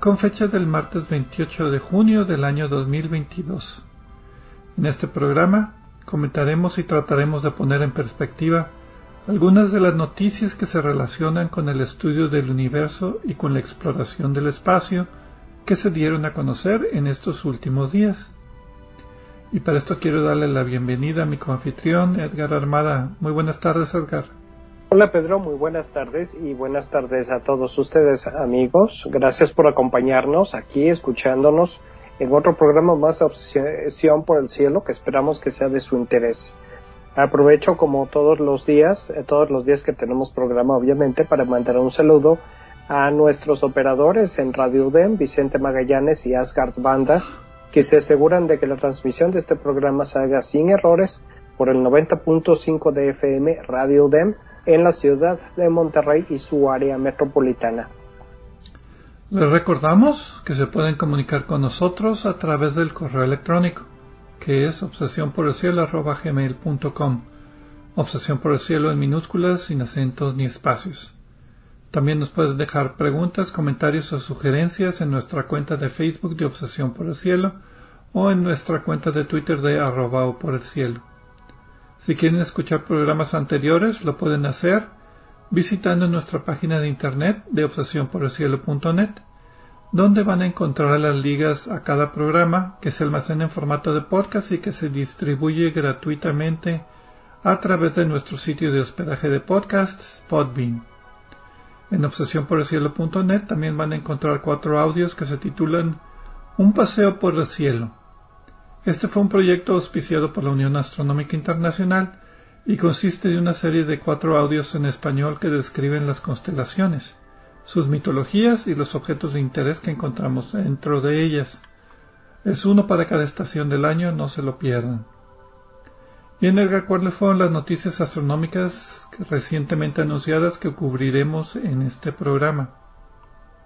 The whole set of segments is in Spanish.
con fecha del martes 28 de junio del año 2022. En este programa comentaremos y trataremos de poner en perspectiva algunas de las noticias que se relacionan con el estudio del universo y con la exploración del espacio que se dieron a conocer en estos últimos días. Y para esto quiero darle la bienvenida a mi coanfitrión Edgar Armada. Muy buenas tardes, Edgar. Hola Pedro, muy buenas tardes y buenas tardes a todos ustedes amigos. Gracias por acompañarnos aquí, escuchándonos en otro programa más Obsesión por el Cielo que esperamos que sea de su interés. Aprovecho como todos los días, eh, todos los días que tenemos programa obviamente, para mandar un saludo a nuestros operadores en Radio UDEM, Vicente Magallanes y Asgard Banda, que se aseguran de que la transmisión de este programa se haga sin errores por el 90.5 de FM Radio UDEM en la ciudad de Monterrey y su área metropolitana. Les recordamos que se pueden comunicar con nosotros a través del correo electrónico, que es obsesión por el cielo obsesión por el cielo en minúsculas, sin acentos ni espacios. También nos pueden dejar preguntas, comentarios o sugerencias en nuestra cuenta de Facebook de Obsesión por el Cielo o en nuestra cuenta de Twitter de arroba o por el cielo. Si quieren escuchar programas anteriores, lo pueden hacer visitando nuestra página de internet de obsesiónporelcielo.net, donde van a encontrar las ligas a cada programa que se almacena en formato de podcast y que se distribuye gratuitamente a través de nuestro sitio de hospedaje de podcasts, Podbean. En obsesiónporelcielo.net también van a encontrar cuatro audios que se titulan Un paseo por el cielo este fue un proyecto auspiciado por la Unión Astronómica Internacional y consiste de una serie de cuatro audios en español que describen las constelaciones, sus mitologías y los objetos de interés que encontramos dentro de ellas. Es uno para cada estación del año, no se lo pierdan. Bien, Edgar, ¿cuáles fueron las noticias astronómicas recientemente anunciadas que cubriremos en este programa?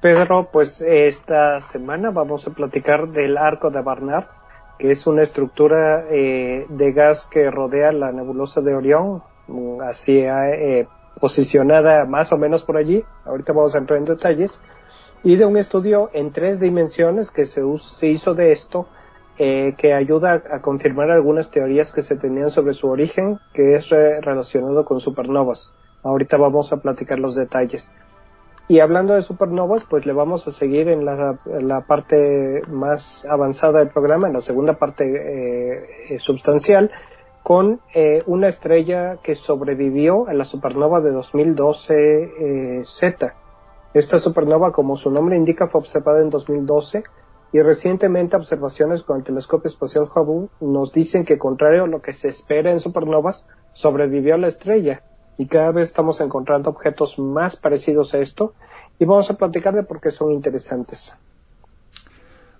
Pedro, pues esta semana vamos a platicar del arco de Barnard, que es una estructura eh, de gas que rodea la nebulosa de Orión, mm, así eh, posicionada más o menos por allí, ahorita vamos a entrar en detalles, y de un estudio en tres dimensiones que se, hizo de esto, eh, que ayuda a, confirmar algunas teorías que se tenían sobre su origen, que es relacionado con supernovas. Ahorita vamos a platicar los detalles. Y hablando de supernovas, pues le vamos a seguir en la, parte más avanzada del programa, en la segunda parte eh, substancial, con eh, una estrella que sobrevivió a la supernova de 2012 eh, Z. Esta supernova, como su nombre indica, fue observada en 2012 y recientemente observaciones con el telescopio espacial Hubble nos dicen que contrario a lo que se espera en supernovas, sobrevivió la estrella y cada vez estamos encontrando objetos más parecidos a esto y vamos a platicar de por qué son interesantes.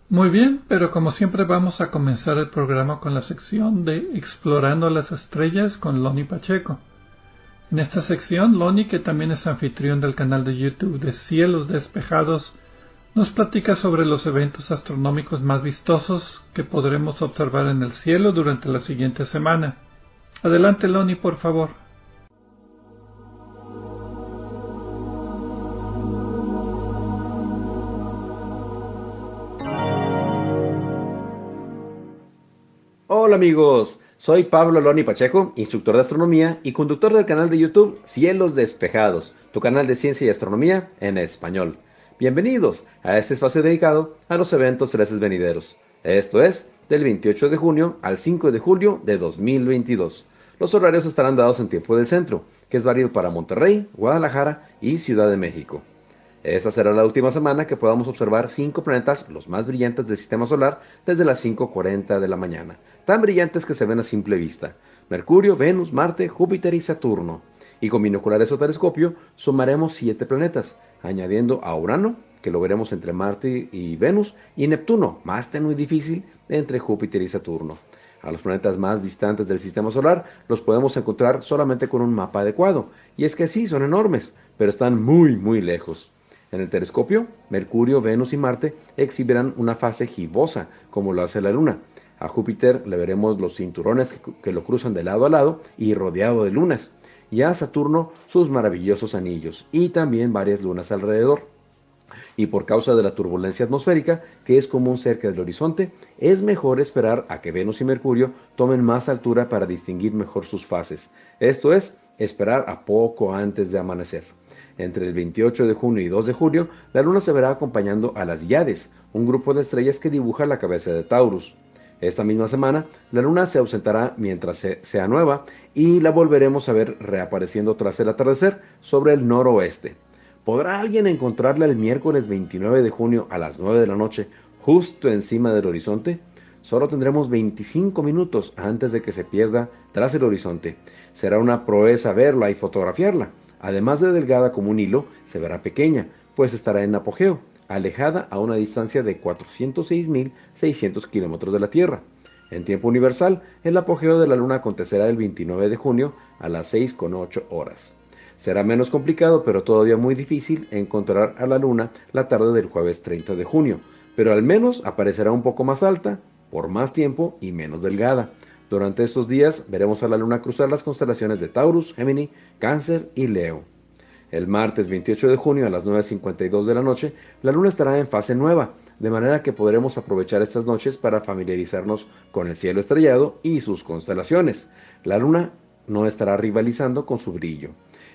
Muy bien, pero como siempre vamos a comenzar el programa con la sección de Explorando las Estrellas con Loni Pacheco. En esta sección, Loni, que también es anfitrión del canal de YouTube de Cielos Despejados, nos platica sobre los eventos astronómicos más vistosos que podremos observar en el cielo durante la siguiente semana. Adelante, Loni, por favor. Hola amigos, soy Pablo Loni Pacheco, instructor de astronomía y conductor del canal de YouTube Cielos Despejados, tu canal de ciencia y astronomía en español. Bienvenidos a este espacio dedicado a los eventos celestes venideros. Esto es del 28 de junio al 5 de julio de 2022. Los horarios estarán dados en tiempo del centro, que es válido para Monterrey, Guadalajara y Ciudad de México. Esta será la última semana que podamos observar cinco planetas, los más brillantes del sistema solar, desde las 5.40 de la mañana, tan brillantes que se ven a simple vista. Mercurio, Venus, Marte, Júpiter y Saturno. Y con binoculares o telescopio sumaremos siete planetas, añadiendo a Urano, que lo veremos entre Marte y Venus, y Neptuno, más tenue y difícil, entre Júpiter y Saturno. A los planetas más distantes del sistema solar los podemos encontrar solamente con un mapa adecuado, y es que sí, son enormes, pero están muy, muy lejos. En el telescopio, Mercurio, Venus y Marte exhibirán una fase gibosa, como lo hace la Luna. A Júpiter le veremos los cinturones que lo cruzan de lado a lado y rodeado de lunas, y a Saturno sus maravillosos anillos, y también varias lunas alrededor. Y por causa de la turbulencia atmosférica, que es común cerca del horizonte, es mejor esperar a que Venus y Mercurio tomen más altura para distinguir mejor sus fases. Esto es, esperar a poco antes de amanecer. Entre el 28 de junio y 2 de julio, la luna se verá acompañando a las Yades, un grupo de estrellas que dibuja la cabeza de Taurus. Esta misma semana, la luna se ausentará mientras sea nueva y la volveremos a ver reapareciendo tras el atardecer sobre el noroeste. ¿Podrá alguien encontrarla el miércoles 29 de junio a las 9 de la noche justo encima del horizonte? Solo tendremos 25 minutos antes de que se pierda tras el horizonte. Será una proeza verla y fotografiarla. Además de delgada como un hilo, se verá pequeña, pues estará en apogeo, alejada a una distancia de 406.600 kilómetros de la Tierra. En tiempo universal, el apogeo de la Luna acontecerá el 29 de junio a las 6,8 horas. Será menos complicado, pero todavía muy difícil, encontrar a la Luna la tarde del jueves 30 de junio, pero al menos aparecerá un poco más alta, por más tiempo y menos delgada. Durante estos días veremos a la luna cruzar las constelaciones de Taurus, Gemini, Cáncer y Leo. El martes 28 de junio a las 9.52 de la noche, la luna estará en fase nueva, de manera que podremos aprovechar estas noches para familiarizarnos con el cielo estrellado y sus constelaciones. La luna no estará rivalizando con su brillo.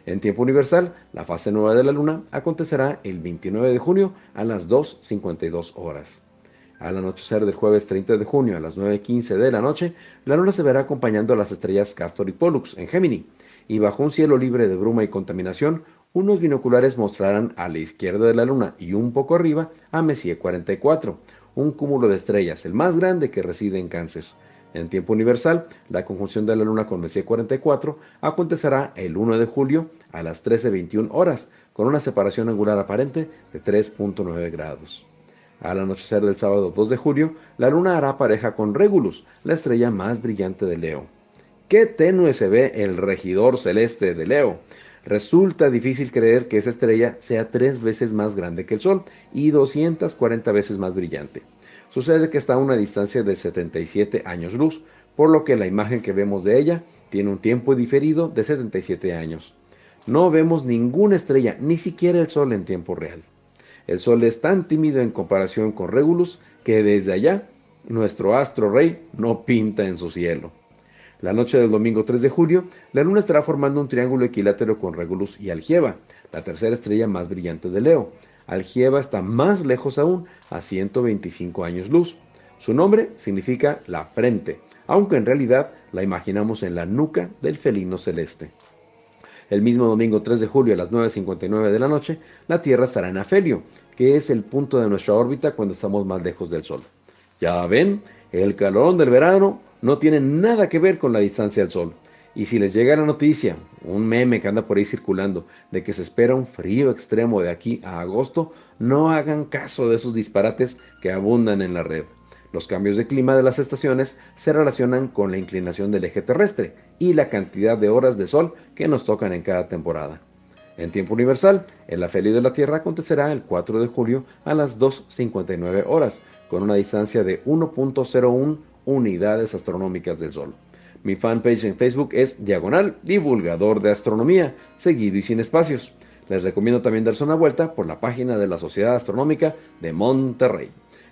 En tiempo universal, la fase nueva de la luna acontecerá el 29 de junio a las 2.52 horas. Al anochecer del jueves 30 de junio a las 9.15 de la noche, la luna se verá acompañando a las estrellas Castor y Pollux en Gémini, y bajo un cielo libre de bruma y contaminación, unos binoculares mostrarán a la izquierda de la luna y un poco arriba a Messier 44, un cúmulo de estrellas, el más grande que reside en Cáncer. En tiempo universal, la conjunción de la luna con Messier 44 acontecerá el 1 de julio a las 13.21 horas, con una separación angular aparente de 3.9 grados. Al anochecer del sábado 2 de julio, la luna hará pareja con Regulus, la estrella más brillante de Leo. Qué tenue se ve el regidor celeste de Leo. Resulta difícil creer que esa estrella sea tres veces más grande que el Sol y 240 veces más brillante. Sucede que está a una distancia de 77 años luz, por lo que la imagen que vemos de ella tiene un tiempo diferido de 77 años. No vemos ninguna estrella, ni siquiera el Sol en tiempo real. El Sol es tan tímido en comparación con Regulus que desde allá nuestro astro rey no pinta en su cielo. La noche del domingo 3 de julio, la luna estará formando un triángulo equilátero con Regulus y Algieva, la tercera estrella más brillante de Leo. Algieva está más lejos aún, a 125 años luz. Su nombre significa la frente, aunque en realidad la imaginamos en la nuca del felino celeste. El mismo domingo 3 de julio a las 9.59 de la noche, la Tierra estará en afelio, que es el punto de nuestra órbita cuando estamos más lejos del Sol. Ya ven, el calorón del verano no tiene nada que ver con la distancia del Sol. Y si les llega la noticia, un meme que anda por ahí circulando, de que se espera un frío extremo de aquí a agosto, no hagan caso de esos disparates que abundan en la red. Los cambios de clima de las estaciones se relacionan con la inclinación del eje terrestre y la cantidad de horas de sol que nos tocan en cada temporada. En tiempo universal, el afelio de la Tierra acontecerá el 4 de julio a las 2.59 horas, con una distancia de 1.01 unidades astronómicas del Sol. Mi fanpage en Facebook es Diagonal Divulgador de Astronomía, seguido y sin espacios. Les recomiendo también darse una vuelta por la página de la Sociedad Astronómica de Monterrey.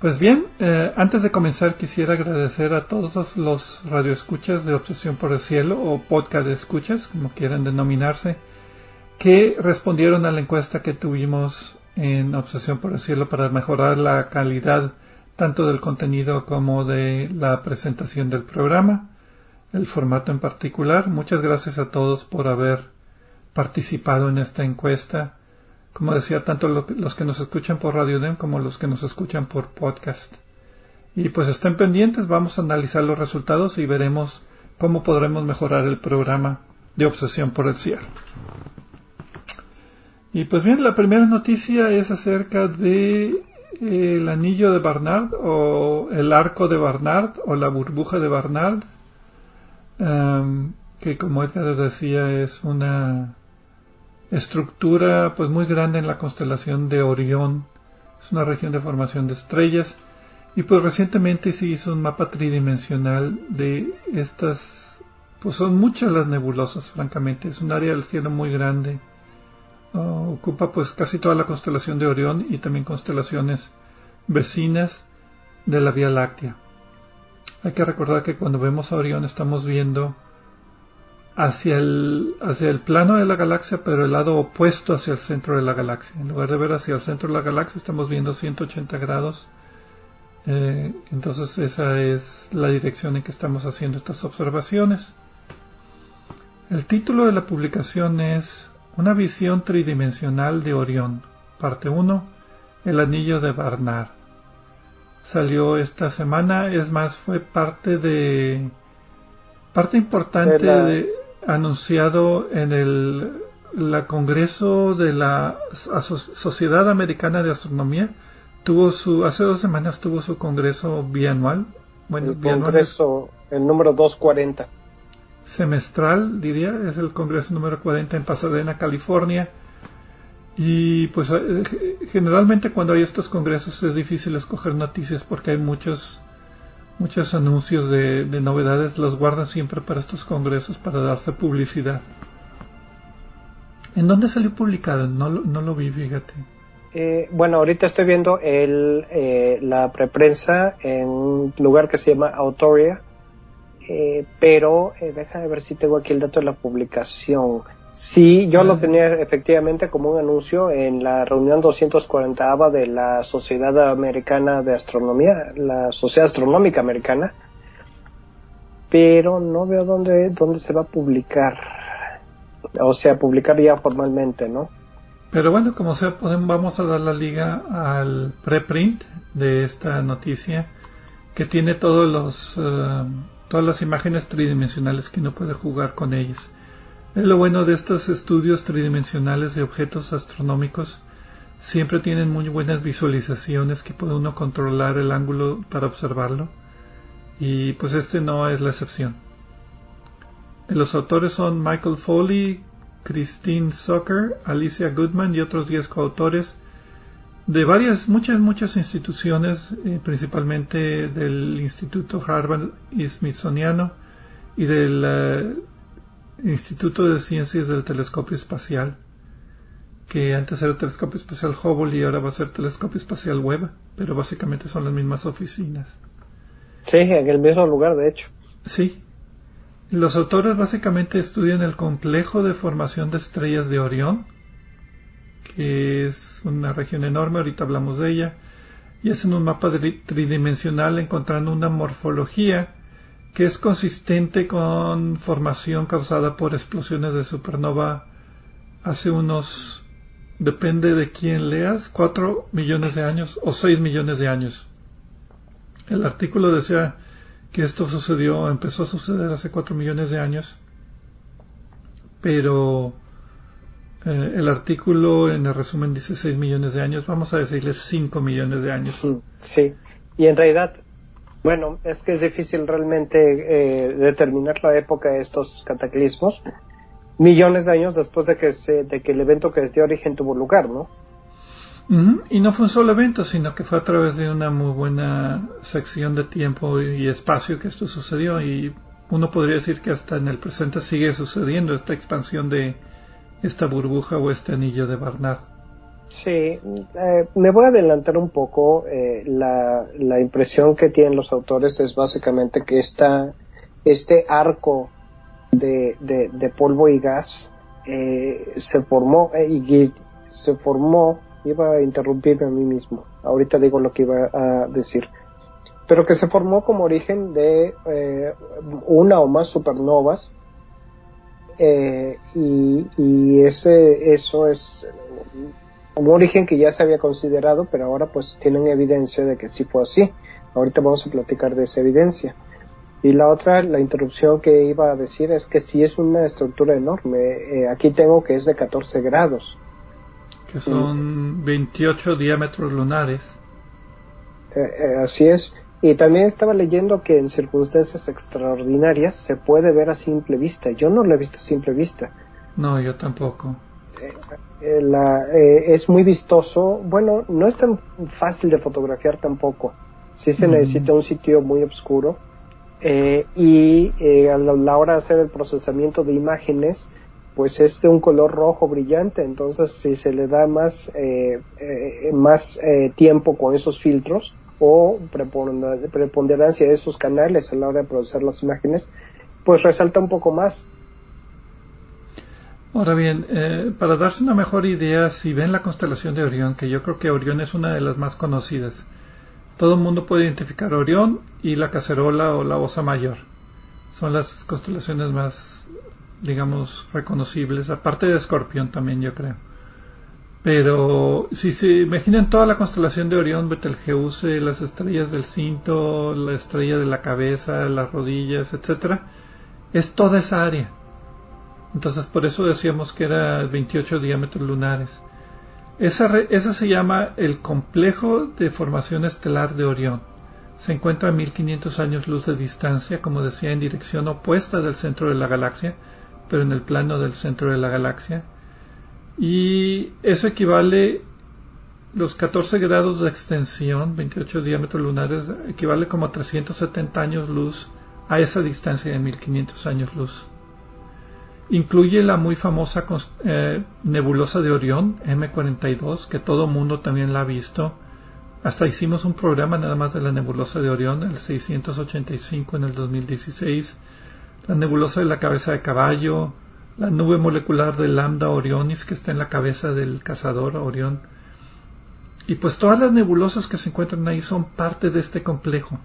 Pues bien, eh, antes de comenzar quisiera agradecer a todos los radioescuchas de Obsesión por el Cielo o podcast de escuchas, como quieran denominarse, que respondieron a la encuesta que tuvimos en Obsesión por el Cielo para mejorar la calidad tanto del contenido como de la presentación del programa, el formato en particular. Muchas gracias a todos por haber participado en esta encuesta como decía, tanto los que nos escuchan por Radio DEM como los que nos escuchan por podcast. Y pues estén pendientes, vamos a analizar los resultados y veremos cómo podremos mejorar el programa de Obsesión por el Cielo. Y pues bien, la primera noticia es acerca de eh, el anillo de Barnard o el arco de Barnard o la burbuja de Barnard, em, que como Edgar decía es una estructura pues muy grande en la constelación de Orión. Es una región de formación de estrellas. Y pues recientemente se hizo un mapa tridimensional de estas pues son muchas las nebulosas francamente. Es un área del cielo muy grande. Ocupa pues casi toda la constelación de Orión y también constelaciones vecinas de la Vía Láctea. Hay que recordar que cuando vemos a Orión estamos viendo hacia el, hacia el plano de la galaxia, pero el lado opuesto hacia el centro de la galaxia. En lugar de ver hacia el centro de la galaxia, estamos viendo 180 grados. Eh, entonces esa es la dirección en que estamos haciendo estas observaciones. El título de la publicación es Una visión tridimensional de Orión, parte 1, El anillo de Barnard. Salió esta semana, es más, fue parte de parte importante de, anunciado en el la Congreso de la Sociedad Americana de Astronomía. Tuvo su hace dos semanas tuvo su congreso bianual. Bueno el congreso el número 240 semestral diría es el congreso número 40 en Pasadena California. Y pues eh, generalmente cuando hay estos congresos es difícil escoger noticias porque hay muchos muchos anuncios de, novedades los guardan siempre para estos congresos para darse publicidad. ¿En dónde salió publicado? No, no lo vi, fíjate. Eh, bueno, ahorita estoy viendo el, eh, la preprensa en un lugar que se llama Autoria, eh, pero déjame ver si tengo aquí el dato de la publicación. Sí, yo lo tenía efectivamente como un anuncio en la reunión 240 de la Sociedad Americana de Astronomía, la Sociedad Astronómica Americana, pero no veo dónde, dónde se va a publicar, o sea, publicar ya formalmente, ¿no? Pero bueno, como sea, podemos, vamos a dar la liga al preprint de esta noticia que tiene todos los, eh, todas las imágenes tridimensionales que uno puede jugar con ellas. Es lo bueno de estos estudios tridimensionales de objetos astronómicos. Siempre tienen muy buenas visualizaciones que puede uno controlar el ángulo para observarlo. Y pues este no es la excepción. Los autores son Michael Foley, Christine Zucker, Alicia Goodman y otros 10 coautores de varias, muchas, muchas instituciones, eh, principalmente del Instituto Harvard y Smithsoniano y del eh, Instituto de Ciencias del Telescopio Espacial, que antes era el Telescopio Espacial Hubble y ahora va a ser Telescopio Espacial Webb, pero básicamente son las mismas oficinas. Sí, en el mismo lugar, de hecho. Sí. Los autores básicamente estudian el complejo de formación de estrellas de Orión, que es una región enorme, ahorita hablamos de ella, y hacen un mapa tridimensional encontrando una morfología que es consistente con formación causada por explosiones de supernova hace unos, depende de quién leas, 4 millones de años o 6 millones de años. El artículo decía que esto sucedió, empezó a suceder hace 4 millones de años, pero eh, el artículo en el resumen dice 6 millones de años, vamos a decirles 5 millones de años. Sí, y en realidad bueno, es que es difícil realmente eh, determinar la época de estos cataclismos millones de años después de que, se, de que el evento que les dio origen tuvo lugar, ¿no? Y no fue un solo evento, sino que fue a través de una muy buena sección de tiempo y espacio que esto sucedió y uno podría decir que hasta en el presente sigue sucediendo esta expansión de, esta burbuja o este anillo de Barnard. Sí, eh, me voy a adelantar un poco. Eh, la, la, impresión que tienen los autores es básicamente que esta, este arco de, de, polvo y gas eh, se formó y se formó. Iba a interrumpirme a mí mismo. Ahorita digo lo que iba a decir. Pero que se formó como origen de una o más supernovas y, y, ese, eso es un origen que ya se había considerado, pero ahora pues tienen evidencia de que sí fue así. Ahorita vamos a platicar de esa evidencia. Y la otra, la interrupción que iba a decir es que sí es una estructura enorme. Eh, aquí tengo que es de 14 grados. Que son 28 diámetros lunares. Eh, eh, así es. Y también estaba leyendo que en circunstancias extraordinarias se puede ver a simple vista. Yo no lo he visto a simple vista. No, yo tampoco. Eh, la, eh, es muy vistoso. Bueno, no es tan fácil de fotografiar tampoco. Sí se necesita un sitio muy oscuro. Eh, y a la hora de hacer el procesamiento de imágenes, pues es de un color rojo brillante. Entonces, si se le da más, más tiempo con esos filtros o preponderancia de esos canales a la hora de procesar las imágenes, pues resalta un poco más. Ahora bien, eh, para darse una mejor idea, si ven la constelación de Orión, que yo creo que Orión es una de las más conocidas, todo el mundo puede identificar Orión y la cacerola o la osa mayor. Son las constelaciones más, digamos, reconocibles, aparte de Escorpión también, yo creo. Pero si se imaginan toda la constelación de Orión, Betelgeuse, las estrellas del cinto, la estrella de la cabeza, las rodillas, etcétera, es toda esa área entonces por eso decíamos que era 28 diámetros lunares. Esa, se llama el complejo de formación estelar de Orión. Se encuentra a 1500 años luz de distancia, como decía, en dirección opuesta del centro de la galaxia, pero en el plano del centro de la galaxia. Y eso equivale, los 14 grados de extensión, 28 diámetros lunares, equivale como a 370 años luz a esa distancia de 1500 años luz. Incluye la muy famosa eh, nebulosa de Orión, M42, que todo mundo también la ha visto. Hasta hicimos un programa nada más de la nebulosa de Orión, el 685 en el 2016. La nebulosa de la cabeza de caballo, la nube molecular de Lambda Orionis que está en la cabeza del cazador Orión. Y pues todas las nebulosas que se encuentran ahí son parte de este complejo.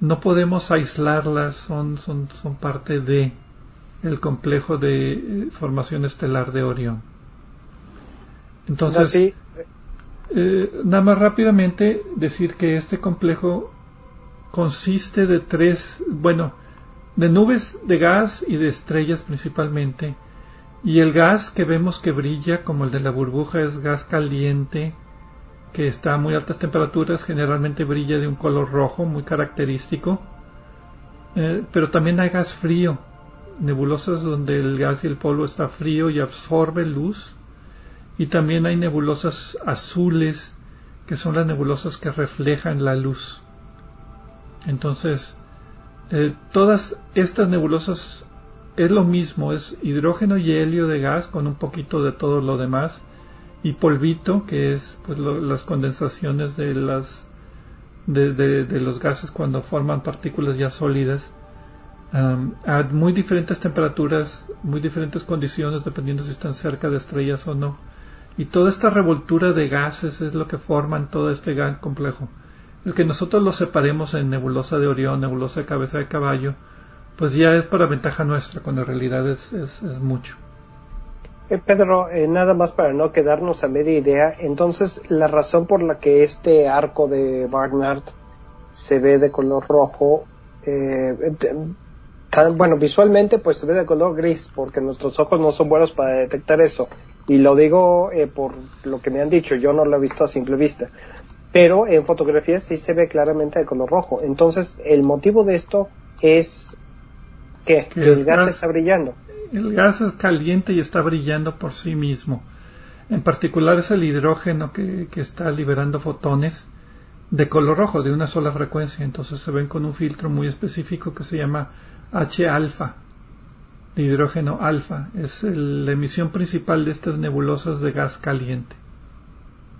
No podemos aislarlas, son, son, son parte de el complejo de eh, formación estelar de Orión. Entonces, eh, nada más rápidamente decir que este complejo consiste de tres, bueno, de nubes de gas y de estrellas principalmente, y el gas que vemos que brilla como el de la burbuja es gas caliente, que está a muy altas temperaturas, generalmente brilla de un color rojo muy característico, eh, pero también hay gas frío, nebulosas donde el gas y el polvo está frío y absorbe luz. Y también hay nebulosas azules, que son las nebulosas que reflejan la luz. Entonces, eh, todas estas nebulosas es lo mismo, es hidrógeno y helio de gas con un poquito de todo lo demás y polvito, que es pues, las condensaciones de, las, de los gases cuando forman partículas ya sólidas a muy diferentes temperaturas, muy diferentes condiciones, dependiendo si están cerca de estrellas o no. Y toda esta revoltura de gases es lo que forman todo este gran complejo. El que nosotros lo separemos en nebulosa de Orión, nebulosa de cabeza de caballo, pues ya es para ventaja nuestra, cuando en realidad es, es, mucho. Eh, Pedro, eh, nada más para no quedarnos a media idea, entonces la razón por la que este arco de Barnard se ve de color rojo, eh, bueno, visualmente pues se ve de color gris porque nuestros ojos no son buenos para detectar eso. Y lo digo eh, por lo que me han dicho, yo no lo he visto a simple vista. Pero en fotografías sí se ve claramente de color rojo. Entonces, el motivo de esto es que el gas, está brillando. El gas es caliente y está brillando por sí mismo. En particular es el hidrógeno que, que está liberando fotones de color rojo, de una sola frecuencia. Entonces se ven con un filtro muy específico que se llama H alfa. de hidrógeno alfa. Es la emisión principal de estas nebulosas de gas caliente.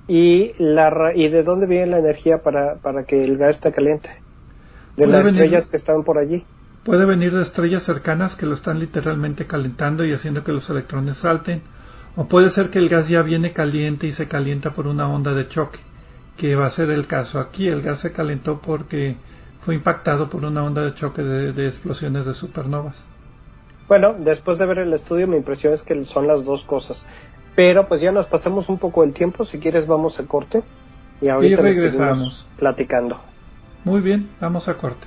¿Y, la, ¿y de dónde viene la energía para, para que el gas esté caliente? De las estrellas que están por allí. Puede venir de estrellas cercanas que lo están literalmente calentando y haciendo que los electrones salten, o puede ser que el gas ya viene caliente y se calienta por una onda de choque, que va a ser el caso aquí. El gas se calentó porque fue impactado por una onda de choque de explosiones de supernovas. Bueno, después de ver el estudio mi impresión es que son las dos cosas. Pero pues ya nos pasamos un poco el tiempo, si quieres vamos a corte y ahorita regresamos platicando. Muy bien, vamos a corte.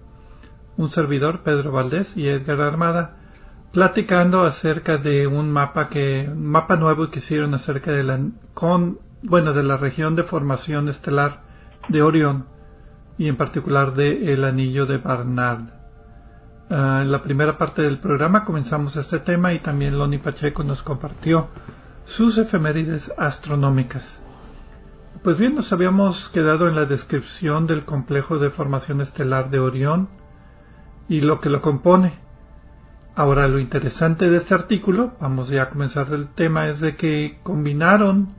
un servidor, Pedro Valdés y Edgar Armada, platicando acerca de un mapa que mapa nuevo que hicieron acerca de la con bueno de la región de formación estelar de Orión y en particular de el anillo de Barnard. Ah, en la primera parte del programa comenzamos este tema y también Loni Pacheco nos compartió sus efemérides astronómicas. Pues bien, nos habíamos quedado en la descripción del complejo de formación estelar de Orión, y lo que lo compone. Ahora lo interesante de este artículo, vamos ya a comenzar el tema, es de que combinaron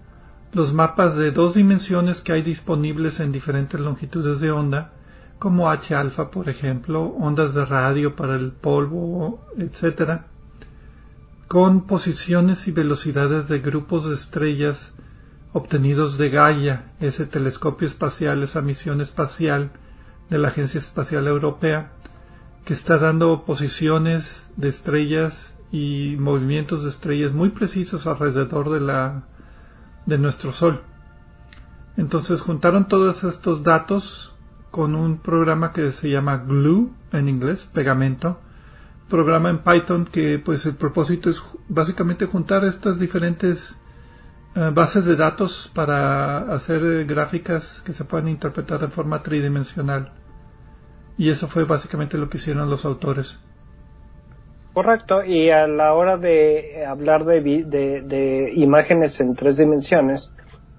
los mapas de dos dimensiones que hay disponibles en diferentes longitudes de onda, como H alfa, por ejemplo, ondas de radio para el polvo, etc., con posiciones y velocidades de grupos de estrellas obtenidos de Gaia, ese telescopio espacial, esa misión espacial de la Agencia Espacial Europea, que está dando posiciones de estrellas y movimientos de estrellas muy precisos alrededor de la de nuestro sol. Entonces juntaron todos estos datos con un programa que se llama Glue en inglés, pegamento, programa en Python que pues el propósito es básicamente juntar estas diferentes eh, bases de datos para hacer gráficas que se puedan interpretar de forma tridimensional. Y eso fue básicamente lo que hicieron los autores. Correcto, y a la hora de hablar de, de, imágenes en tres dimensiones,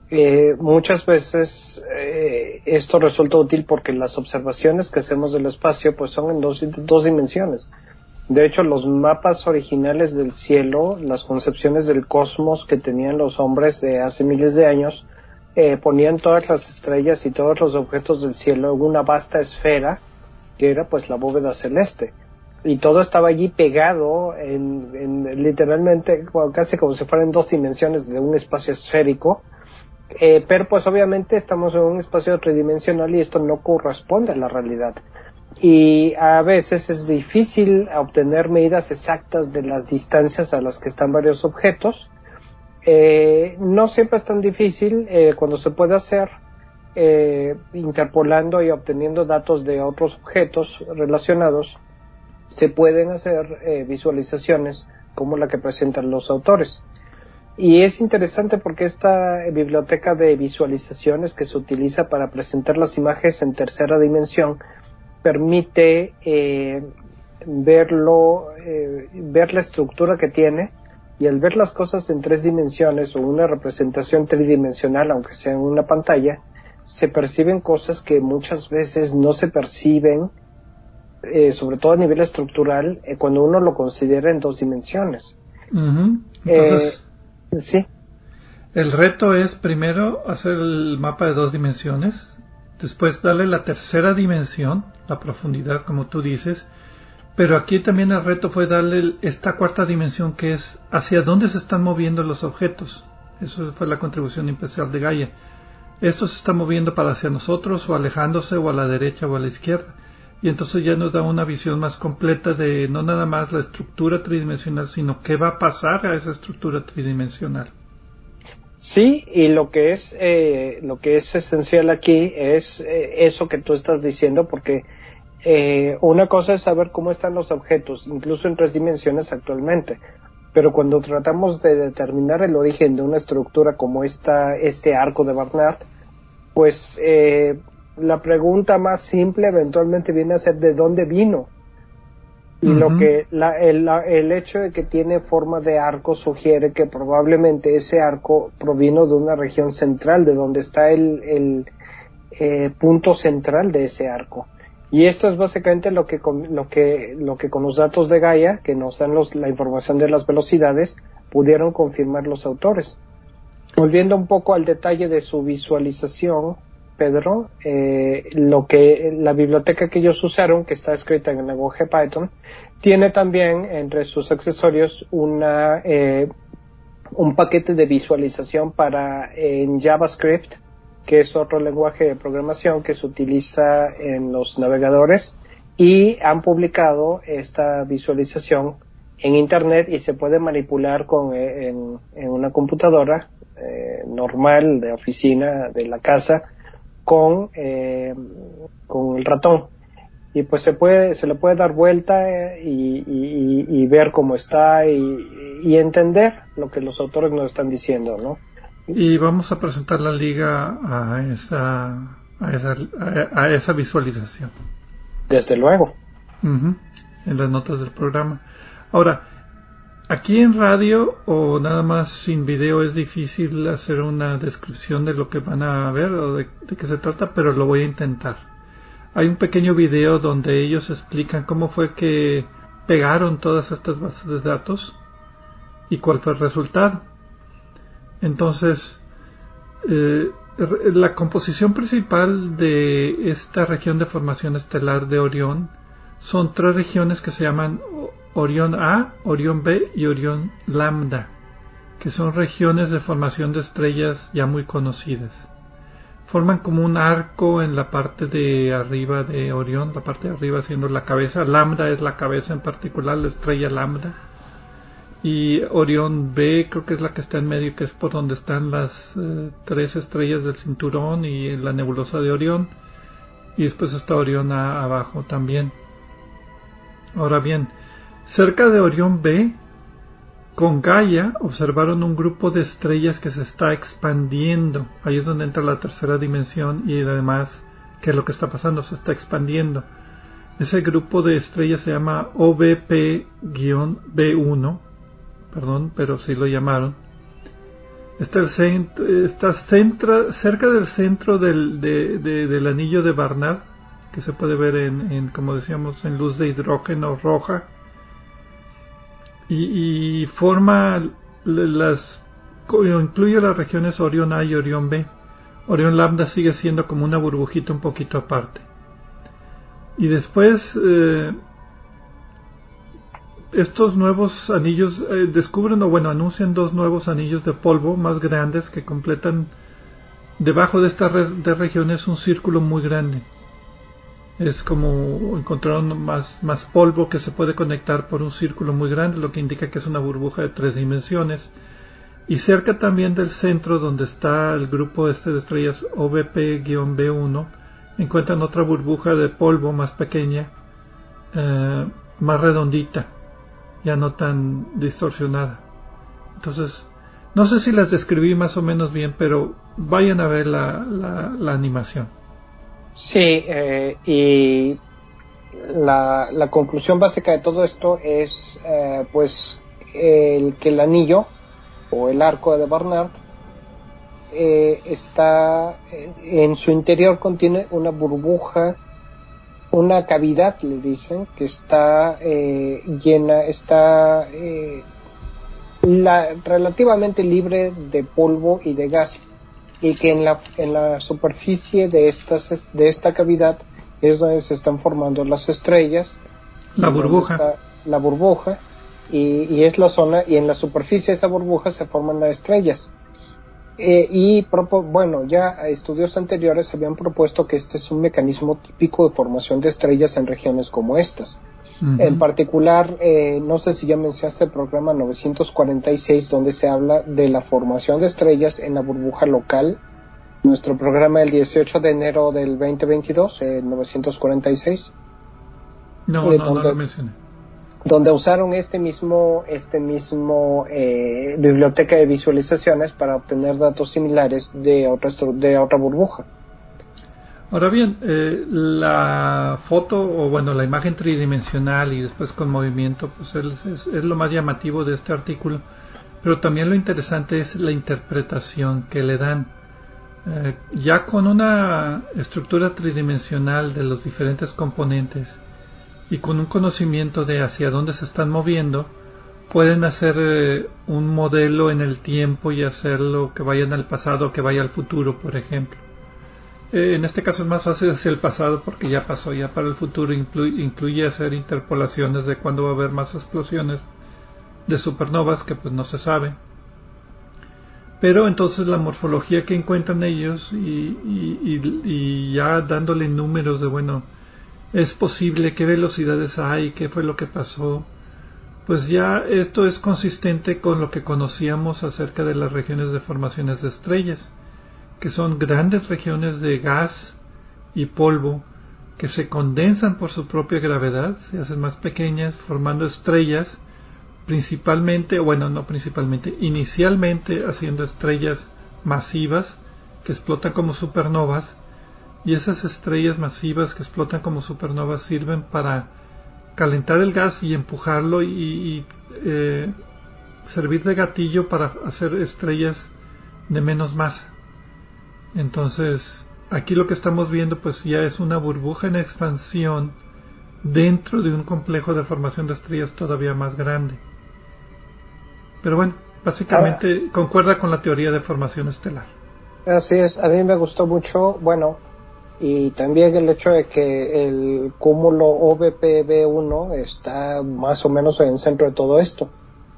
eh, muchas veces eh, esto resulta útil porque las observaciones que hacemos del espacio pues son en dos, dimensiones. De hecho, los mapas originales del cielo, las concepciones del cosmos que tenían los hombres de hace miles de años, eh, ponían todas las estrellas y todos los objetos del cielo en una vasta esfera que era pues la bóveda celeste. Y todo estaba allí pegado en, literalmente casi como si fueran dos dimensiones de un espacio esférico. Eh, pero pues obviamente estamos en un espacio tridimensional y esto no corresponde a la realidad. Y a veces es difícil obtener medidas exactas de las distancias a las que están varios objetos. Eh, no siempre es tan difícil eh, cuando se puede hacer eh, interpolando y obteniendo datos de otros objetos relacionados, se pueden hacer visualizaciones como la que presentan los autores. Y es interesante porque esta biblioteca de visualizaciones que se utiliza para presentar las imágenes en tercera dimensión permite verlo, ver la estructura que tiene y al ver las cosas en tres dimensiones o una representación tridimensional, aunque sea en una pantalla, se perciben cosas que muchas veces no se perciben, eh, sobre todo a nivel estructural, eh, cuando uno lo considera en dos dimensiones. Entonces, eh, sí. El reto es primero hacer el mapa de dos dimensiones, después darle la tercera dimensión, la profundidad, como tú dices, pero aquí también el reto fue darle esta cuarta dimensión que es hacia dónde se están moviendo los objetos. Eso fue la contribución especial de Gaia. Esto se está moviendo para hacia nosotros o alejándose o a la derecha o a la izquierda. Y entonces ya nos da una visión más completa de no nada más la estructura tridimensional, sino qué va a pasar a esa estructura tridimensional. Sí, y lo que es eh, lo que es esencial aquí es eh, eso que tú estás diciendo, porque eh, una cosa es saber cómo están los objetos, incluso en tres dimensiones actualmente, pero cuando tratamos de determinar el origen de una estructura como esta, este arco de Barnard, pues eh, la pregunta más simple eventualmente viene a ser de dónde vino. Y lo que el, el, hecho de que tiene forma de arco sugiere que probablemente ese arco provino de una región central, de donde está el, el eh, punto central de ese arco. Y esto es básicamente lo que, lo que, lo que con los datos de Gaia, que nos dan los, la información de las velocidades, pudieron confirmar los autores. Volviendo un poco al detalle de su visualización, Pedro, eh, lo que la biblioteca que ellos usaron, que está escrita en el lenguaje Python, tiene también entre sus accesorios una eh, un paquete de visualización para en JavaScript que es otro lenguaje de programación que se utiliza en los navegadores y han publicado esta visualización en internet y se puede manipular con eh, en, una computadora eh, normal de oficina de la casa con eh, con el ratón y pues se puede se le puede dar vuelta y, y, ver cómo está y, y entender lo que los autores nos están diciendo no y vamos a presentar la liga a esa, a esa, a esa visualización. Desde luego. en las notas del programa. Ahora, aquí en radio o nada más sin video es difícil hacer una descripción de lo que van a ver o de, qué se trata, pero lo voy a intentar. Hay un pequeño video donde ellos explican cómo fue que pegaron todas estas bases de datos y cuál fue el resultado. Entonces, eh, la composición principal de esta región de formación estelar de Orión son tres regiones que se llaman Orión A, Orión B y Orión Lambda, que son regiones de formación de estrellas ya muy conocidas. Forman como un arco en la parte de arriba de Orión, la parte de arriba siendo la cabeza, Lambda es la cabeza en particular, la estrella Lambda y Orión B creo que es la que está en medio, que es por donde están las eh, tres estrellas del cinturón y la nebulosa de Orión. Y después está Orión A abajo también. Ahora bien, cerca de Orión B, con Gaia observaron un grupo de estrellas que se está expandiendo. Ahí es donde entra la tercera dimensión y además, ¿qué es lo que está pasando? Se está expandiendo. Ese grupo de estrellas se llama OBP-B1 perdón, pero sí lo llamaron. Está, cerca del centro del, del, anillo de Barnard, que se puede ver en, como decíamos, en luz de hidrógeno roja. Y, forma las, incluye las regiones Orión A y Orión B. Orión Lambda sigue siendo como una burbujita un poquito aparte. Y después eh, estos nuevos anillos eh, descubren o bueno anuncian dos nuevos anillos de polvo más grandes que completan debajo de esta red de regiones un círculo muy grande es como encontraron más, polvo que se puede conectar por un círculo muy grande lo que indica que es una burbuja de tres dimensiones y cerca también del centro donde está el grupo este de estrellas OBP-B1 encuentran otra burbuja de polvo más pequeña, eh, más redondita, ya no tan distorsionada. Entonces, no sé si las describí más o menos bien, pero vayan a ver la, animación. Sí, eh, y la, la, conclusión básica de todo esto es, eh, pues, el que el anillo o el arco de Barnard eh, está en su interior contiene una burbuja, una cavidad, le dicen, que está llena, está la, relativamente libre de polvo y de gas y que en la, en la superficie de, estas, de esta cavidad es donde se están formando las estrellas. La burbuja. La burbuja y, y, es la zona y en la superficie de esa burbuja se forman las estrellas. Eh, y bueno, ya estudios anteriores habían propuesto que este es un mecanismo típico de formación de estrellas en regiones como estas. En particular, eh, no sé si ya mencionaste el programa 946, donde se habla de la formación de estrellas en la burbuja local. Nuestro programa del 18 de enero del 2022, el 946. No, eh, no, donde, no lo mencioné. Donde usaron este mismo, este mismo eh, biblioteca de visualizaciones para obtener datos similares de otra, de otra burbuja. Ahora bien, eh, la foto o bueno, la imagen tridimensional y después con movimiento, pues es, lo más llamativo de este artículo, pero también lo interesante es la interpretación que le dan. Eh, ya con una estructura tridimensional de los diferentes componentes y con un conocimiento de hacia dónde se están moviendo, pueden hacer eh, un modelo en el tiempo y hacerlo que vaya al pasado que vaya al futuro, por ejemplo. Eh, en este caso es más fácil hacia el pasado porque ya pasó, ya para el futuro incluye hacer interpolaciones de cuándo va a haber más explosiones de supernovas que pues no se sabe. Pero entonces la morfología que encuentran ellos y, y ya dándole números de bueno, es posible, qué velocidades hay, qué fue lo que pasó, pues ya esto es consistente con lo que conocíamos acerca de las regiones de formaciones de estrellas que son grandes regiones de gas y polvo que se condensan por su propia gravedad, se hacen más pequeñas, formando estrellas, principalmente, bueno, no principalmente, inicialmente haciendo estrellas masivas que explotan como supernovas, y esas estrellas masivas que explotan como supernovas sirven para calentar el gas y empujarlo y, eh, servir de gatillo para hacer estrellas de menos masa. Entonces, aquí lo que estamos viendo pues ya es una burbuja en expansión dentro de un complejo de formación de estrellas todavía más grande. Pero bueno, básicamente concuerda con la teoría de formación estelar. Así es, a mí me gustó mucho, bueno, y también el hecho de que el cúmulo OVPB1 está más o menos en el centro de todo esto,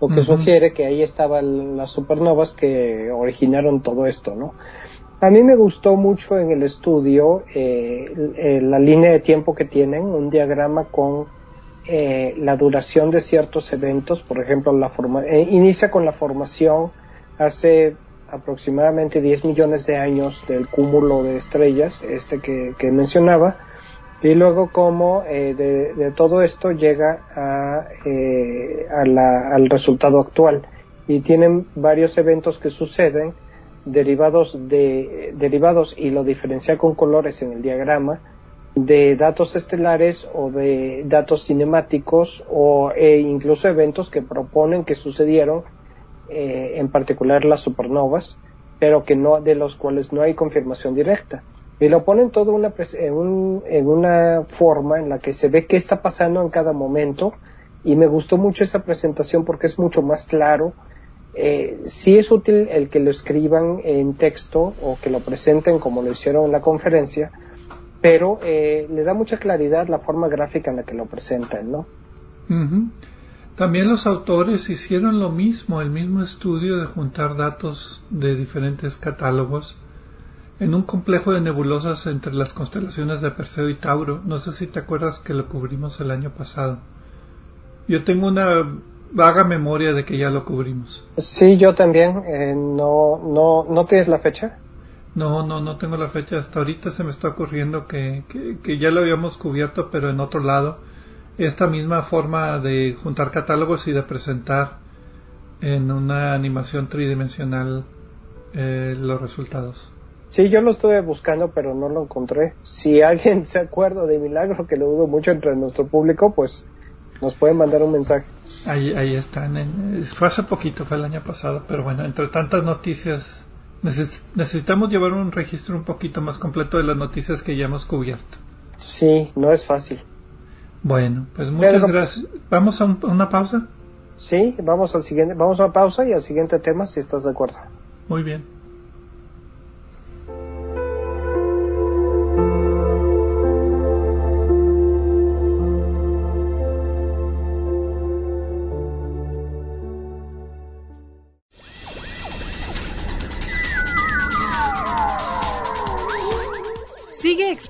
lo que sugiere que ahí estaban las supernovas que originaron todo esto, ¿no? A mí me gustó mucho en el estudio eh, la línea de tiempo que tienen, un diagrama con eh, la duración de ciertos eventos, por ejemplo, la forma, eh, inicia con la formación hace aproximadamente 10 millones de años del cúmulo de estrellas, este que, mencionaba, y luego cómo de, todo esto llega a, al resultado actual. Y tienen varios eventos que suceden derivados de derivados y lo diferencia con colores en el diagrama de datos estelares o de datos cinemáticos o e incluso eventos que proponen que sucedieron eh, en particular las supernovas pero que no de los cuales no hay confirmación directa. Y lo ponen todo en, un, en una forma en la que se ve qué está pasando en cada momento y me gustó mucho esa presentación porque es mucho más claro eh, sí es útil el que lo escriban en texto o que lo presenten como lo hicieron en la conferencia, pero eh, le da mucha claridad la forma gráfica en la que lo presentan, ¿no? También los autores hicieron lo mismo, el mismo estudio de juntar datos de diferentes catálogos en un complejo de nebulosas entre las constelaciones de Perseo y Tauro. No sé si te acuerdas que lo cubrimos el año pasado. Yo tengo una vaga memoria de que ya lo cubrimos. Sí, yo también. Eh, no, no, ¿No tienes la fecha? No, no, no tengo la fecha. Hasta ahorita se me está ocurriendo que, que, ya lo habíamos cubierto, pero en otro lado. Esta misma forma de juntar catálogos y de presentar en una animación tridimensional eh, los resultados. Sí, yo lo estuve buscando, pero no lo encontré. Si alguien se acuerda de Milagro, que lo dudo mucho entre nuestro público, pues nos pueden mandar un mensaje. Ahí, ahí están. fue hace poquito, fue el año pasado, pero bueno, entre tantas noticias, necesitamos llevar un registro un poquito más completo de las noticias que ya hemos cubierto. Sí, no es fácil. Bueno, pues muchas gracias. ¿Vamos a, una pausa? Sí, vamos al siguiente, vamos a una pausa y al siguiente tema si estás de acuerdo. Muy bien.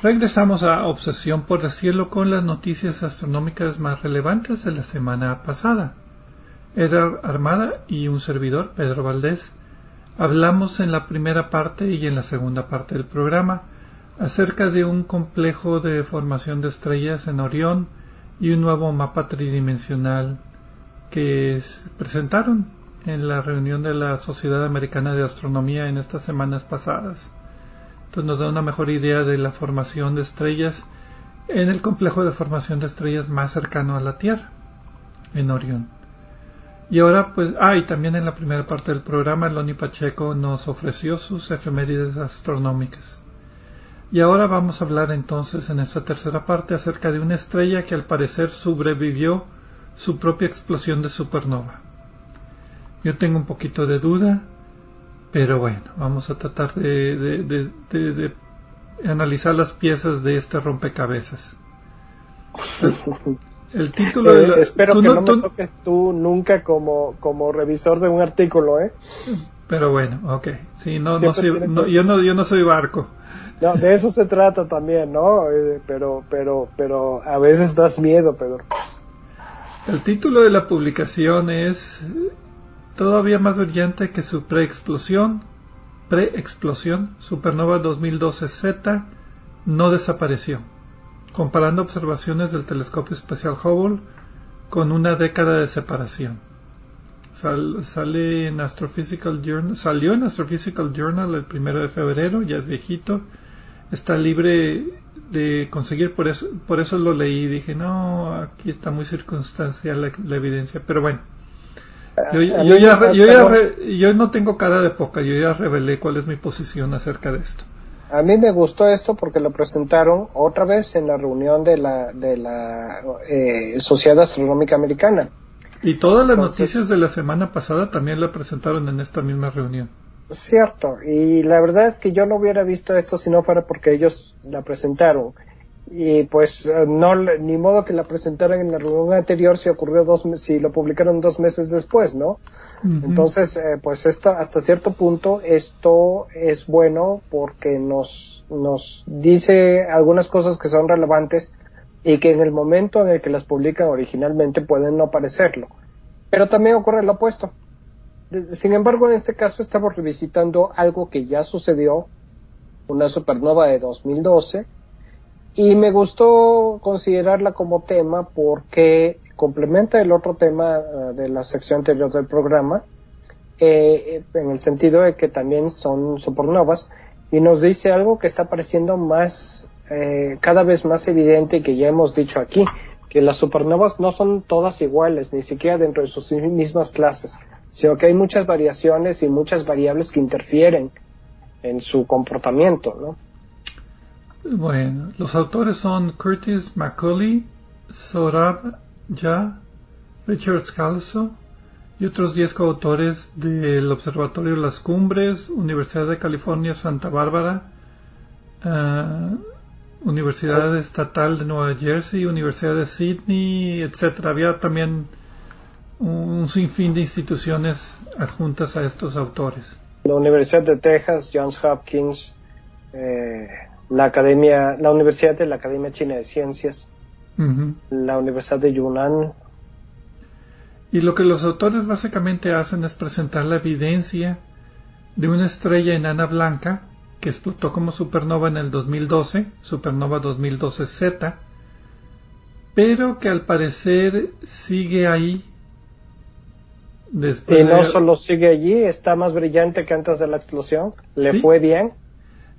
Regresamos a Obsesión por el Cielo con las noticias astronómicas más relevantes de la semana pasada. Edgar Armada y un servidor, Pedro Valdés, hablamos en la primera parte y en la segunda parte del programa acerca de un complejo de formación de estrellas en Orión y un nuevo mapa tridimensional que presentaron en la reunión de la Sociedad Americana de Astronomía en estas semanas pasadas. Entonces nos da una mejor idea de la formación de estrellas en el complejo de formación de estrellas más cercano a la Tierra, en Orión. Y ahora, pues, ah, y también en la primera parte del programa, Loni Pacheco nos ofreció sus efemérides astronómicas. Y ahora vamos a hablar entonces en esta tercera parte acerca de una estrella que al parecer sobrevivió su propia explosión de supernova. Yo tengo un poquito de duda pero bueno, vamos a tratar de, analizar las piezas de este rompecabezas. El, título de eh, Espero que no, me toques tú nunca como, como revisor de un artículo, ¿eh? Pero bueno, ok. Sí, no, no, yo no, yo no soy barco. No, de eso se trata también, ¿no? Eh, pero, pero, pero a veces das miedo, Pedro. El título de la publicación es todavía más brillante que su preexplosión, preexplosión supernova 2012Z no desapareció, comparando observaciones del telescopio espacial Hubble con una década de separación. sale en Astrophysical Journal, salió en Astrophysical Journal el primero de febrero, ya es viejito, está libre de conseguir, por eso, por eso lo leí, dije, no, aquí está muy circunstancial la evidencia, pero bueno, yo, ya, yo, no tengo cara de poca, yo ya revelé cuál es mi posición acerca de esto. A mí me gustó esto porque lo presentaron otra vez en la reunión de la, de la eh, Sociedad Astronómica Americana. Y todas las noticias de la semana pasada también la presentaron en esta misma reunión. Cierto, y la verdad es que yo no hubiera visto esto si no fuera porque ellos la presentaron. Y pues eh, no ni modo que la presentaran en la reunión anterior si ocurrió dos si lo publicaron dos meses después no entonces eh, pues esto hasta cierto punto esto es bueno porque nos nos dice algunas cosas que son relevantes y que en el momento en el que las publican originalmente pueden no parecerlo. Pero también ocurre lo opuesto. Sin embargo en este caso estamos revisitando algo que ya sucedió una supernova de 2012 y me gustó considerarla como tema porque complementa el otro tema eh, de la sección anterior del programa, eh, en el sentido de que también son supernovas, y nos dice algo que está pareciendo más, eh, cada vez más evidente y que ya hemos dicho aquí, que las supernovas no son todas iguales, ni siquiera dentro de sus mismas clases, sino que hay muchas variaciones y muchas variables que interfieren en su comportamiento, ¿no? Bueno, los autores son Curtis Macaulay, Sorab Ya, Richard Scalzo y otros 10 coautores del Observatorio las Cumbres, Universidad de California Santa Bárbara, uh, Universidad Estatal de Nueva Jersey, Universidad de Sydney, etc. Había también un sinfín de instituciones adjuntas a estos autores. La Universidad de Texas, Johns Hopkins, eh, la Academia, la Universidad de la Academia China de Ciencias, la Universidad de Yunnan. Y lo que los autores básicamente hacen es presentar la evidencia de una estrella enana blanca que explotó como supernova en el 2012, supernova 2012Z, pero que al parecer sigue ahí. Después y no solo sigue allí, está más brillante que antes de la explosión, le fue bien.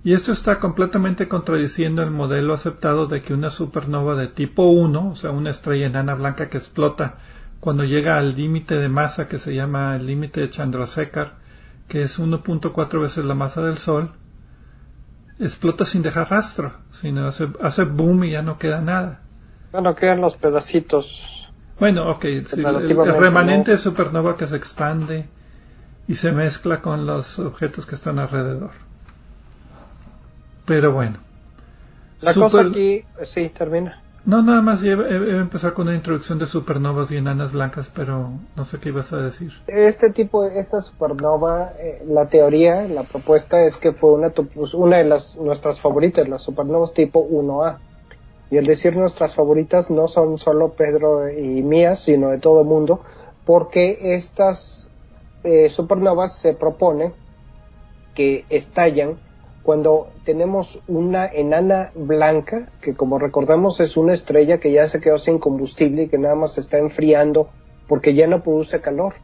Y esto está completamente contradiciendo el modelo aceptado de que una supernova de tipo 1, o sea, una estrella enana blanca que explota cuando llega al límite de masa que se llama el límite de Chandrasekhar, que es 1.4 veces la masa del Sol, explota sin dejar rastro, sino hace, hace boom y ya no queda nada. Bueno, quedan los pedacitos. Bueno, ok, el, remanente de supernova que se expande y se mezcla con los objetos que están alrededor. Pero bueno. La cosa aquí, sí, termina. No, nada más iba, a empezar con una introducción de supernovas y enanas blancas, pero no sé qué ibas a decir. Este tipo, esta supernova, eh, la teoría, la propuesta es que fue una, pues, una de las nuestras favoritas, las supernovas tipo 1A. Y al decir nuestras favoritas no son solo Pedro y mías, sino de todo el mundo, porque estas eh, supernovas se propone que estallan cuando tenemos una enana blanca, que como recordamos es una estrella que ya se quedó sin combustible y que nada más se está enfriando porque ya no produce calor.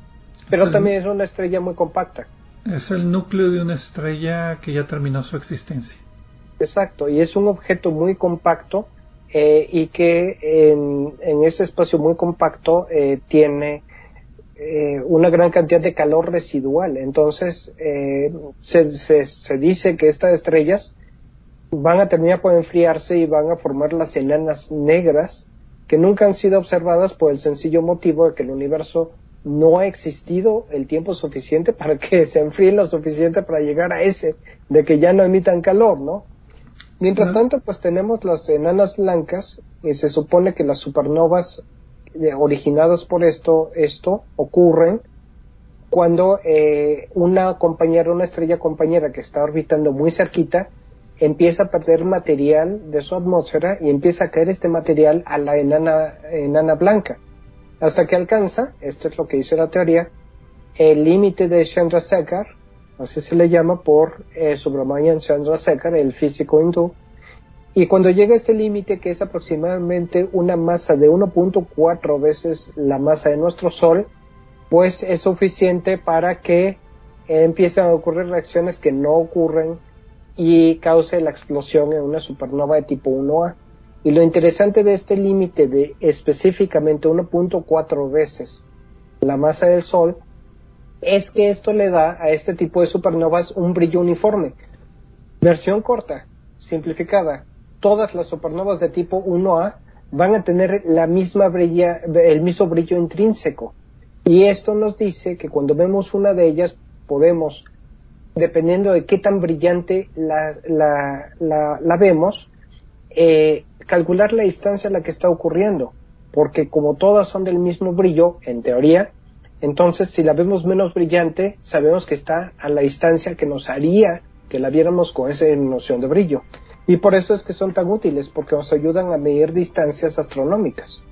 Pero también es una estrella muy compacta. Es el núcleo de una estrella que ya terminó su existencia. Exacto, y es un objeto muy compacto eh, y que en, ese espacio muy compacto eh, tiene eh, una gran cantidad de calor residual. Entonces, eh, se, se, dice que estas estrellas van a terminar por enfriarse y van a formar las enanas negras que nunca han sido observadas por el sencillo motivo de que el universo no ha existido el tiempo suficiente para que se enfríen lo suficiente para llegar a ese, de que ya no emitan calor, ¿no? Mientras tanto, pues tenemos las enanas blancas y se supone que las supernovas originadas por esto, esto ocurren cuando eh, una compañera, una estrella compañera que está orbitando muy cerquita, empieza a perder material de su atmósfera y empieza a caer este material a la enana, blanca, hasta que alcanza, esto es lo que dice la teoría, el límite de Chandrasekhar, así se le llama por eh, Subramanian Chandrasekhar, el físico hindú, y cuando llega este límite, que es aproximadamente una masa de 1.4 veces la masa de nuestro Sol, pues es suficiente para que empiecen a ocurrir reacciones que no ocurren y cause la explosión en una supernova de tipo 1A. Y lo interesante de este límite de específicamente 1.4 veces la masa del Sol es que esto le da a este tipo de supernovas un brillo uniforme. Versión corta, simplificada todas las supernovas de tipo 1A van a tener la misma brilla, el mismo brillo intrínseco. Y esto nos dice que cuando vemos una de ellas podemos, dependiendo de qué tan brillante la, vemos, eh, calcular la distancia a la que está ocurriendo, porque como todas son del mismo brillo, en teoría, entonces si la vemos menos brillante, sabemos que está a la distancia que nos haría que la viéramos con esa noción de brillo. Y por eso es que son tan útiles, porque nos ayudan a medir distancias astronómicas.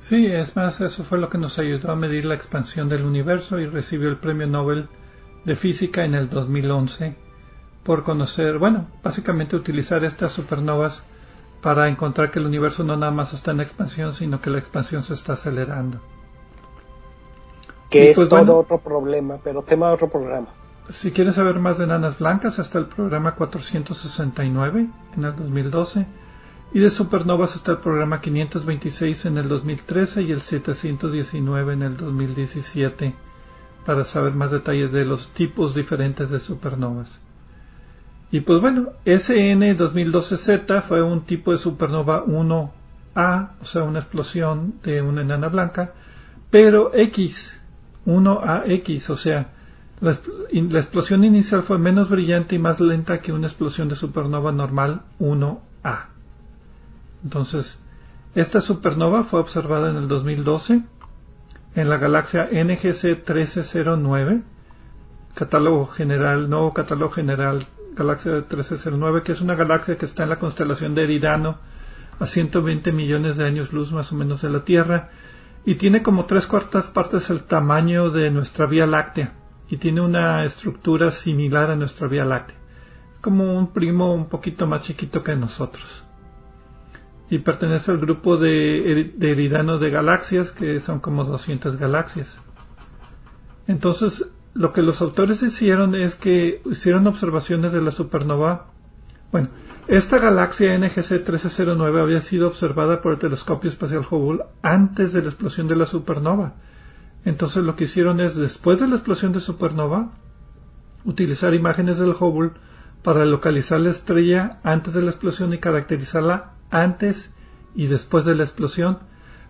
Sí, es más, eso fue lo que nos ayudó a medir la expansión del universo y recibió el premio Nobel de Física en el 2011 por conocer, bueno, básicamente utilizar estas supernovas para encontrar que el universo no nada más está en expansión, sino que la expansión se está acelerando. Que es pues todo otro problema, pero tema de otro programa. Si quieres saber más de enanas blancas, está el programa 469 en el 2012 y de supernovas está el programa 526 en el 2013 y el 719 en el 2017 para saber más detalles de los tipos diferentes de supernovas. Y pues bueno, SN 2012Z fue un tipo de supernova 1A, o sea, una explosión de una enana blanca, pero X, 1AX, o sea, la, explosión inicial fue menos brillante y más lenta que una explosión de supernova normal 1A. Entonces, esta supernova fue observada en el 2012 en la galaxia NGC 1309, catálogo general, nuevo catálogo general galaxia 1309, que es una galaxia que está en la constelación de Eridano, a 120 millones de años luz más o menos de la Tierra, y tiene como tres cuartas partes el tamaño de nuestra Vía Láctea, y tiene una estructura similar a nuestra Vía Láctea, como un primo un poquito más chiquito que nosotros. Y pertenece al grupo de, de Eridano de galaxias, que son como 200 galaxias. Entonces, lo que los autores hicieron es que hicieron observaciones de la supernova. Bueno, esta galaxia NGC 1309 había sido observada por el telescopio espacial Hubble antes de la explosión de la supernova. Entonces lo que hicieron es, después de la explosión de supernova, utilizar imágenes del Hubble para localizar la estrella antes de la explosión y caracterizarla antes y después de la explosión.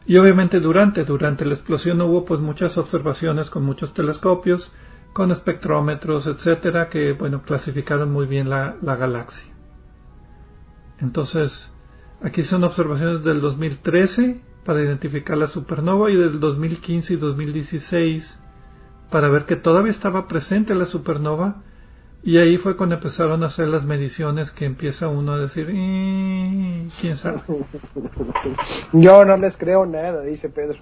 Y obviamente durante, durante la explosión hubo pues muchas observaciones con muchos telescopios con espectrómetros, etcétera, que bueno, clasificaron muy bien la, galaxia. Entonces, aquí son observaciones del 2013 para identificar la supernova y del 2015 y 2016 para ver que todavía estaba presente la supernova y ahí fue cuando empezaron a hacer las mediciones que empieza uno a decir, ¿quién sabe? Yo no les creo nada, dice Pedro.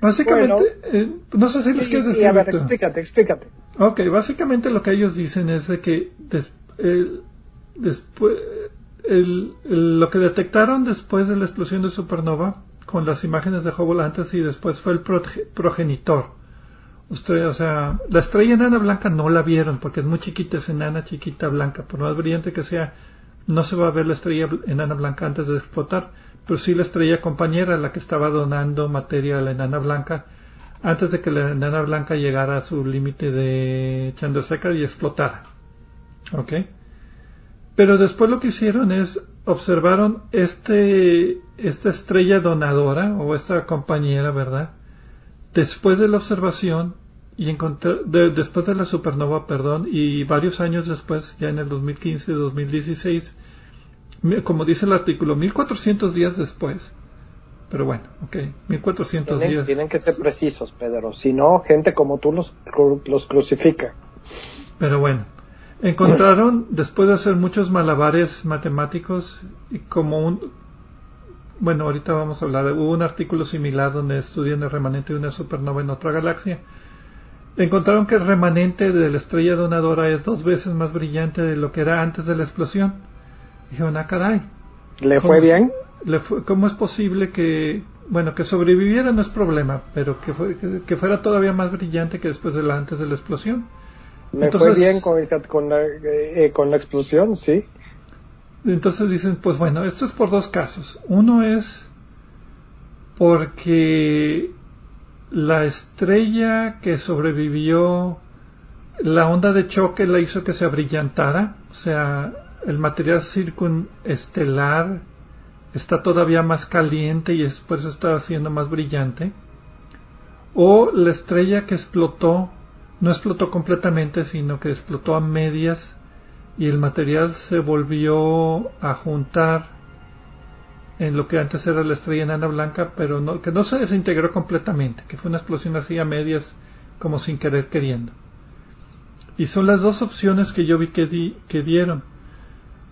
Básicamente, eh, no sé si les quieres a ver, explícate, explícate. Ok, básicamente lo que ellos dicen es de que después, lo que detectaron después de la explosión de supernova con las imágenes de Hubble antes y después fue el progenitor. Usted, o sea, la estrella enana blanca no la vieron porque es muy chiquita, es enana chiquita blanca, por más brillante que sea, no se va a ver la estrella enana blanca antes de explotar pero sí la estrella compañera, la que estaba donando materia a la enana blanca, antes de que la enana blanca llegara a su límite de Chandrasekhar y explotara. ¿Ok? Pero después lo que hicieron es observaron este, esta estrella donadora o esta compañera, ¿verdad? Después de la observación y después de la supernova, perdón, y varios años después, ya en el 2015-2016, como dice el artículo, 1400 días después. Pero bueno, ok, 1400 días. Tienen que ser precisos, Pedro. Si no, gente como tú los, los crucifica. Pero bueno, encontraron, después de hacer muchos malabares matemáticos, y como un. Bueno, ahorita vamos a hablar. Hubo un artículo similar donde estudian el remanente de una supernova en otra galaxia. Encontraron que el remanente de la estrella donadora es dos veces más brillante de lo que era antes de la explosión Dijeron, ah, caray. ¿Le fue bien? Le ¿Cómo es posible que, bueno, que sobreviviera no es problema, pero que, fue, que, fuera todavía más brillante que después de la, antes de la explosión? Le fue bien con, con, la, eh, con la explosión, sí. Entonces dicen, pues bueno, esto es por dos casos. Uno es porque la estrella que sobrevivió, la onda de choque la hizo que se abrillantara, o sea, el material circunestelar está todavía más caliente y es, por eso está haciendo más brillante. O la estrella que explotó no explotó completamente, sino que explotó a medias y el material se volvió a juntar en lo que antes era la estrella enana blanca, pero no, que no se desintegró completamente, que fue una explosión así a medias, como sin querer queriendo. Y son las dos opciones que yo vi que, di, que dieron.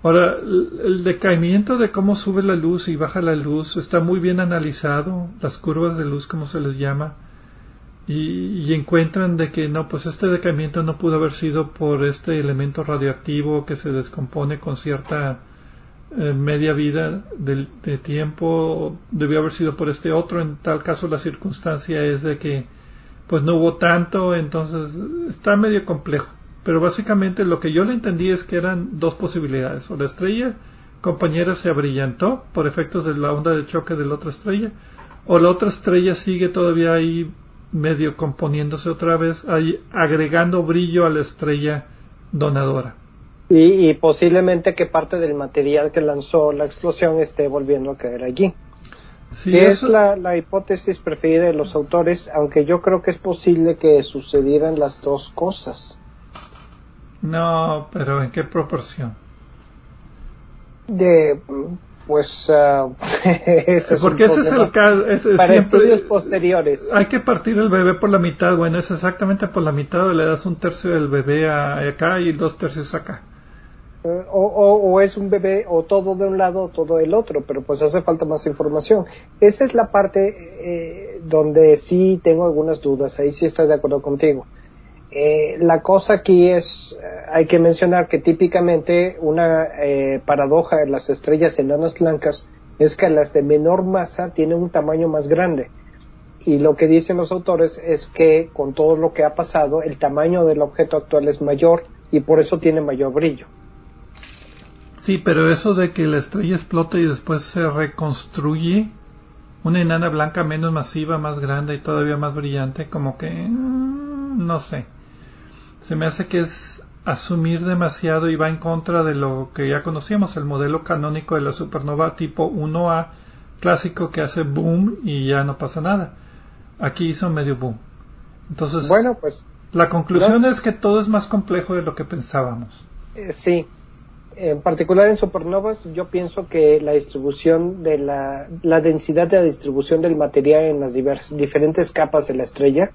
Ahora, el decaimiento de cómo sube la luz y baja la luz está muy bien analizado, las curvas de luz, como se les llama, y, encuentran de que no, pues este decaimiento no pudo haber sido por este elemento radioactivo que se descompone con cierta eh, media vida de, de, tiempo, debió haber sido por este otro, en tal caso la circunstancia es de que pues no hubo tanto, entonces está medio complejo. Pero básicamente lo que yo le entendí es que eran dos posibilidades. O la estrella compañera se abrillantó por efectos de la onda de choque de la otra estrella, o la otra estrella sigue todavía ahí medio componiéndose otra vez, ahí agregando brillo a la estrella donadora. Y, posiblemente que parte del material que lanzó la explosión esté volviendo a caer allí. Sí, es la, la, hipótesis preferida de los autores, aunque yo creo que es posible que sucedieran las dos cosas. No, pero ¿en qué proporción? De, pues, uh, porque ese es el caso. para estudios posteriores. Hay que partir el bebé por la mitad. Bueno, es exactamente por la mitad. Le das un tercio del bebé acá y dos tercios acá. Eh, o, o, es un bebé o todo de un lado o todo del otro, pero pues hace falta más información. Esa es la parte eh, donde sí tengo algunas dudas. Ahí sí estoy de acuerdo contigo. Eh, la cosa aquí es, eh, hay que mencionar que típicamente una eh, paradoja de las estrellas enanas blancas es que las de menor masa tienen un tamaño más grande. Y lo que dicen los autores es que con todo lo que ha pasado, el tamaño del objeto actual es mayor y por eso tiene mayor brillo. Sí, pero eso de que la estrella explota y después se reconstruye, una enana blanca menos masiva, más grande y todavía más brillante, como que mm, no sé se me hace que es asumir demasiado y va en contra de lo que ya conocíamos, el modelo canónico de la supernova tipo 1A clásico que hace boom y ya no pasa nada. Aquí hizo medio boom. Entonces, bueno, pues la conclusión es que todo es más complejo de lo que pensábamos. Eh, sí. En particular en supernovas, yo pienso que la distribución de la, la densidad de la distribución del material en las diferentes capas de la estrella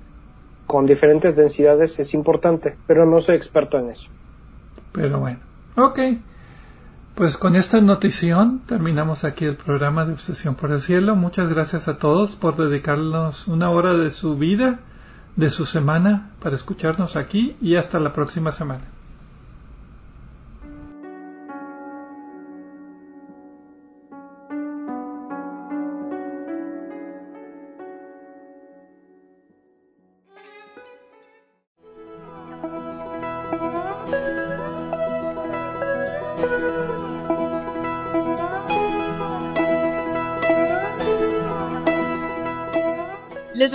con diferentes densidades es importante, pero no soy experto en eso. Pero bueno, ok. Pues con esta notición terminamos aquí el programa de Obsesión por el Cielo. Muchas gracias a todos por dedicarnos una hora de su vida, de su semana, para escucharnos aquí y hasta la próxima semana.